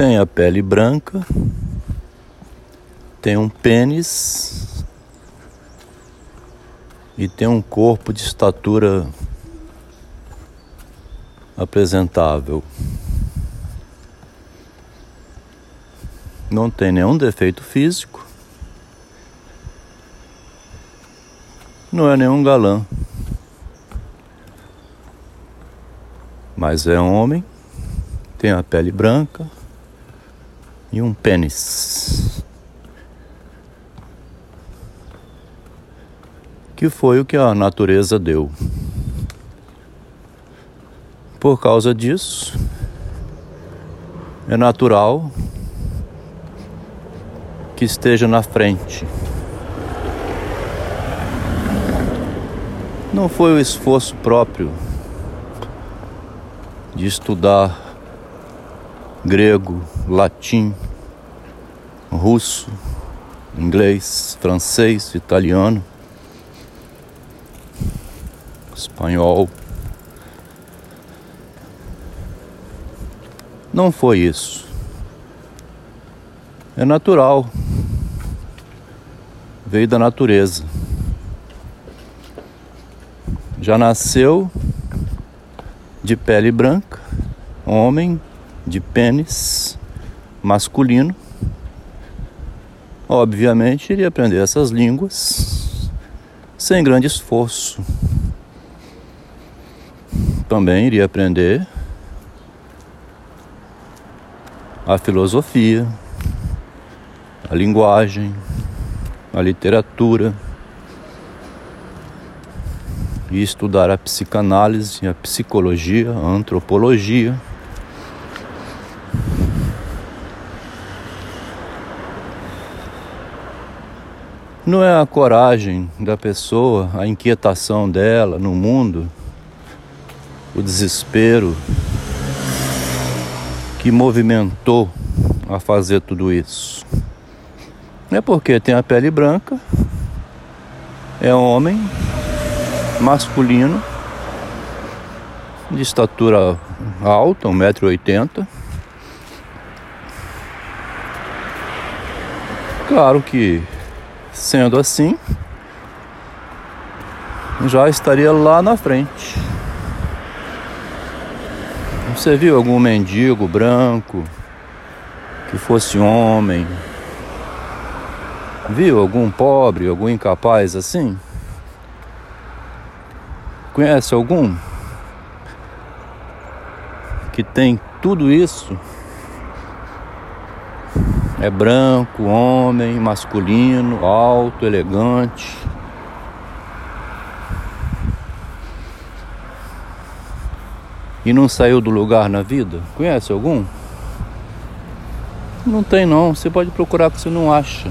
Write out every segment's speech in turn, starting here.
tem a pele branca, tem um pênis e tem um corpo de estatura apresentável. Não tem nenhum defeito físico. Não é nenhum galã. Mas é um homem, tem a pele branca e um pênis. Que foi o que a natureza deu. Por causa disso, é natural que esteja na frente. Não foi o esforço próprio de estudar grego, latim, russo, inglês, francês, italiano, espanhol. Não foi isso. É natural veio da natureza. Já nasceu de pele branca, homem de pênis masculino. Obviamente, iria aprender essas línguas sem grande esforço. Também iria aprender a filosofia, a linguagem, a literatura e estudar a psicanálise, a psicologia, a antropologia. Não é a coragem da pessoa, a inquietação dela no mundo, o desespero que movimentou a fazer tudo isso. É porque tem a pele branca, é homem, masculino, de estatura alta, 1,80m. Claro que, sendo assim, já estaria lá na frente. Você viu algum mendigo branco que fosse homem, Viu algum pobre, algum incapaz assim? Conhece algum que tem tudo isso? É branco, homem, masculino, alto, elegante. E não saiu do lugar na vida? Conhece algum? Não tem não, você pode procurar que você não acha.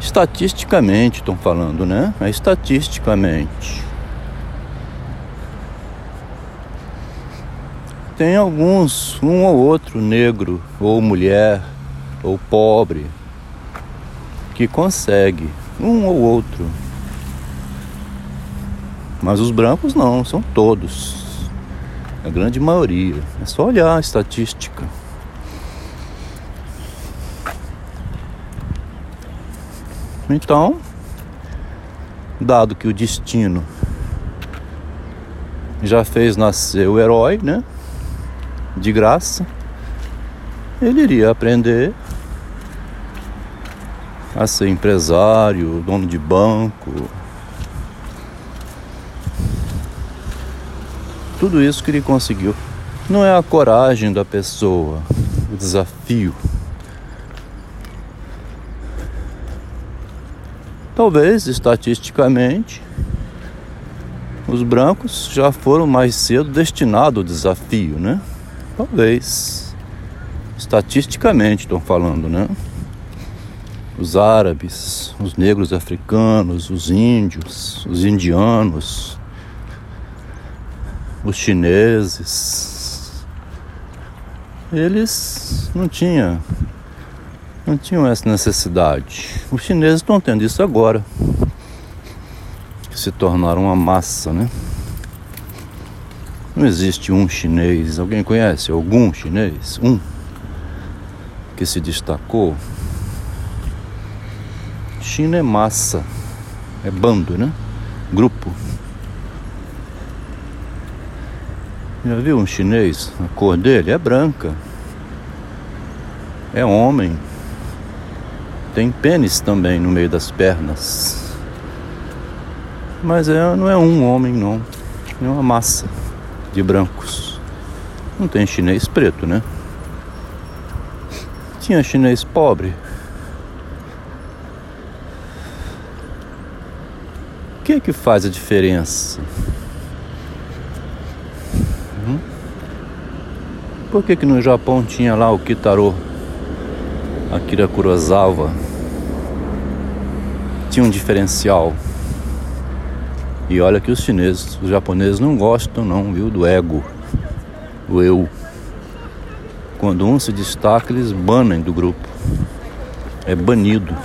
Estatisticamente estão falando, né? É estatisticamente. Tem alguns, um ou outro negro, ou mulher, ou pobre, que consegue, um ou outro. Mas os brancos não, são todos. A grande maioria. É só olhar a estatística. Então, dado que o destino já fez nascer o herói, né? De graça, ele iria aprender a ser empresário, dono de banco. Tudo isso que ele conseguiu. Não é a coragem da pessoa, o desafio Talvez, estatisticamente, os brancos já foram mais cedo destinados ao desafio, né? Talvez. Estatisticamente estão falando, né? Os árabes, os negros africanos, os índios, os indianos, os chineses. Eles não tinham não tinham essa necessidade. Os chineses estão tendo isso agora. Se tornaram uma massa, né? Não existe um chinês. Alguém conhece algum chinês? Um que se destacou? China é massa, é bando, né? Grupo. Já viu um chinês? A cor dele é branca. É homem. Tem pênis também no meio das pernas. Mas é, não é um homem, não. É uma massa de brancos. Não tem chinês preto, né? Tinha chinês pobre. O que é que faz a diferença? Hum? Por que, que no Japão tinha lá o Kitaro? Akira Kurosawa tinha um diferencial. E olha que os chineses, os japoneses não gostam não, viu, do ego, do eu. Quando um se destaca, eles banem do grupo. É banido.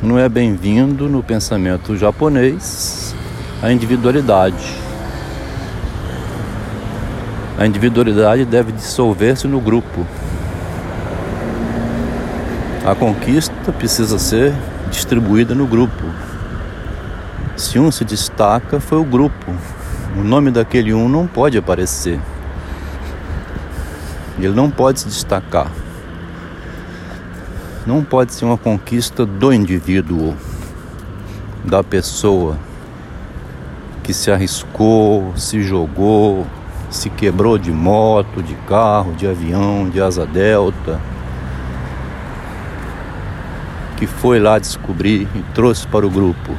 Não é bem-vindo no pensamento japonês a individualidade. A individualidade deve dissolver-se no grupo. A conquista precisa ser distribuída no grupo. Se um se destaca, foi o grupo. O nome daquele um não pode aparecer. Ele não pode se destacar. Não pode ser uma conquista do indivíduo, da pessoa que se arriscou, se jogou, se quebrou de moto, de carro, de avião, de asa delta, que foi lá descobrir e trouxe para o grupo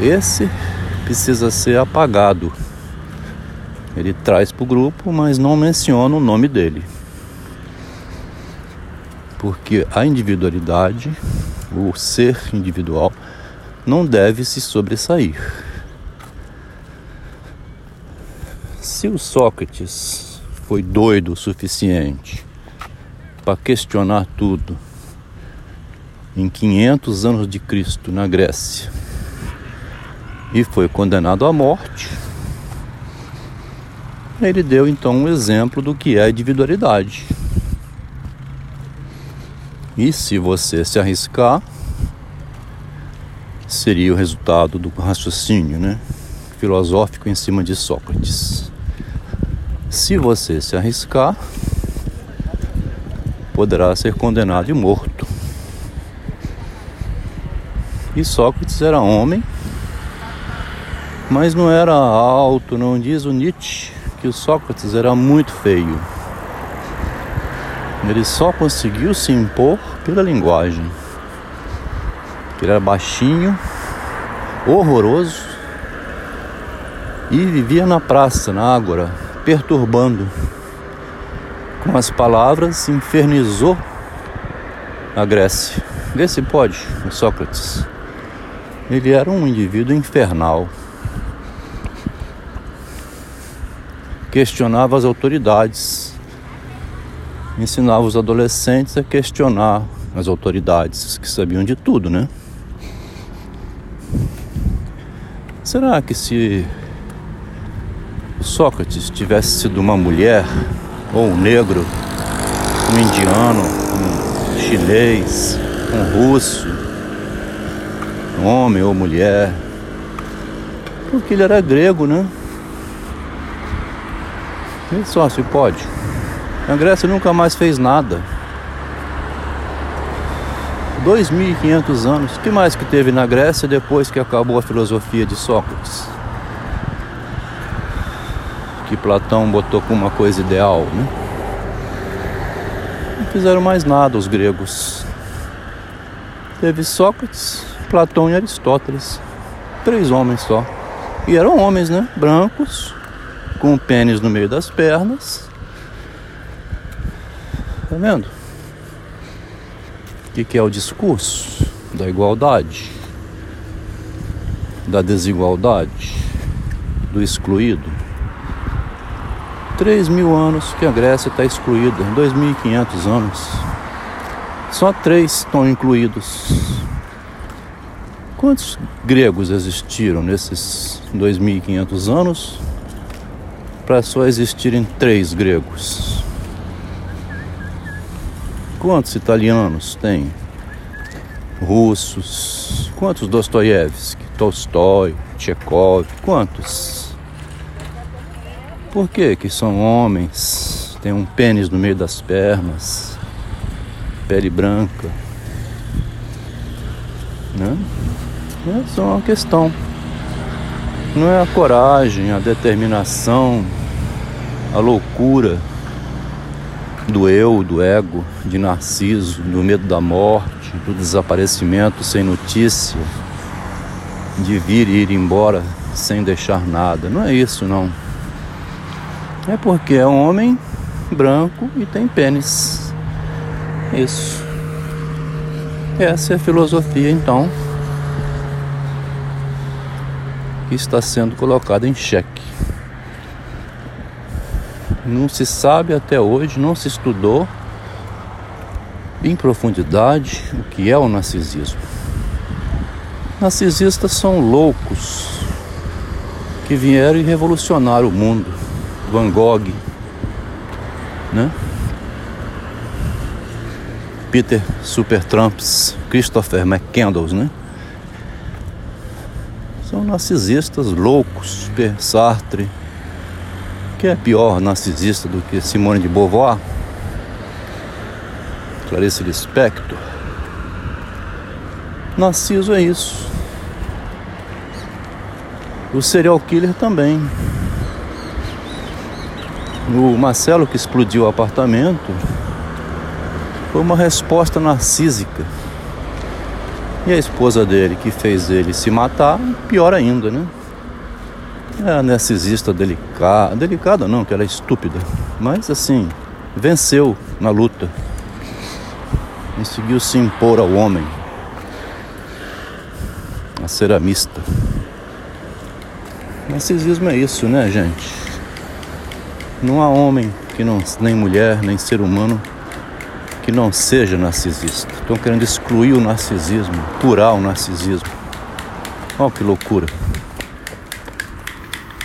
esse precisa ser apagado. Ele traz para o grupo, mas não menciona o nome dele. Porque a individualidade, o ser individual, não deve se sobressair. Se o Sócrates foi doido o suficiente para questionar tudo em 500 anos de Cristo na Grécia, e foi condenado à morte. Ele deu então um exemplo do que é a individualidade. E se você se arriscar, seria o resultado do raciocínio né? filosófico em cima de Sócrates. Se você se arriscar, poderá ser condenado e morto. E Sócrates era homem mas não era alto, não diz o Nietzsche que o Sócrates era muito feio. Ele só conseguiu se impor pela linguagem. Ele era baixinho, horroroso e vivia na praça, na ágora, perturbando. Com as palavras, infernizou a Grécia. Vê se pode, Sócrates. Ele era um indivíduo infernal. Questionava as autoridades, ensinava os adolescentes a questionar as autoridades que sabiam de tudo, né? Será que se Sócrates tivesse sido uma mulher, ou um negro, um indiano, um chinês, um russo, um homem ou mulher, porque ele era grego, né? Nem só se pode. A Grécia nunca mais fez nada. 2.500 anos. O que mais que teve na Grécia depois que acabou a filosofia de Sócrates? Que Platão botou como uma coisa ideal, né? Não fizeram mais nada os gregos. Teve Sócrates, Platão e Aristóteles. Três homens só. E eram homens, né? Brancos, com o pênis no meio das pernas. Tá vendo? O que, que é o discurso da igualdade, da desigualdade, do excluído? Três mil anos que a Grécia está excluída, 2.500 anos. Só três estão incluídos. Quantos gregos existiram nesses 2.500 anos para só existirem três gregos? Quantos italianos tem? Russos? Quantos Dostoiévski, Tolstói, Chekhov? Quantos? Por que que são homens? Tem um pênis no meio das pernas, pele branca, né? Essa é uma questão. Não é a coragem, a determinação, a loucura do eu, do ego, de Narciso, do medo da morte, do desaparecimento sem notícia, de vir e ir embora sem deixar nada. Não é isso, não. É porque é um homem branco e tem pênis. Isso. Essa é a filosofia, então, que está sendo colocada em xeque. Não se sabe até hoje, não se estudou em profundidade o que é o narcisismo. Narcisistas são loucos que vieram e revolucionaram o mundo. Van Gogh, né? Peter Supertramps, Christopher McCandles, né? São narcisistas loucos, Sartre, que é pior narcisista do que Simone de Beauvoir, Clarice Lispector. Narciso é isso. O serial killer também. O Marcelo que explodiu o apartamento foi uma resposta narcísica. E a esposa dele que fez ele se matar, pior ainda, né? É a narcisista delicada, delicada não, que ela é estúpida, mas assim, venceu na luta, conseguiu se impor ao homem, a ceramista. Narcisismo é isso, né, gente? Não há homem que não, nem mulher, nem ser humano que não seja narcisista. Estão querendo excluir o narcisismo, curar o narcisismo. Olha que loucura.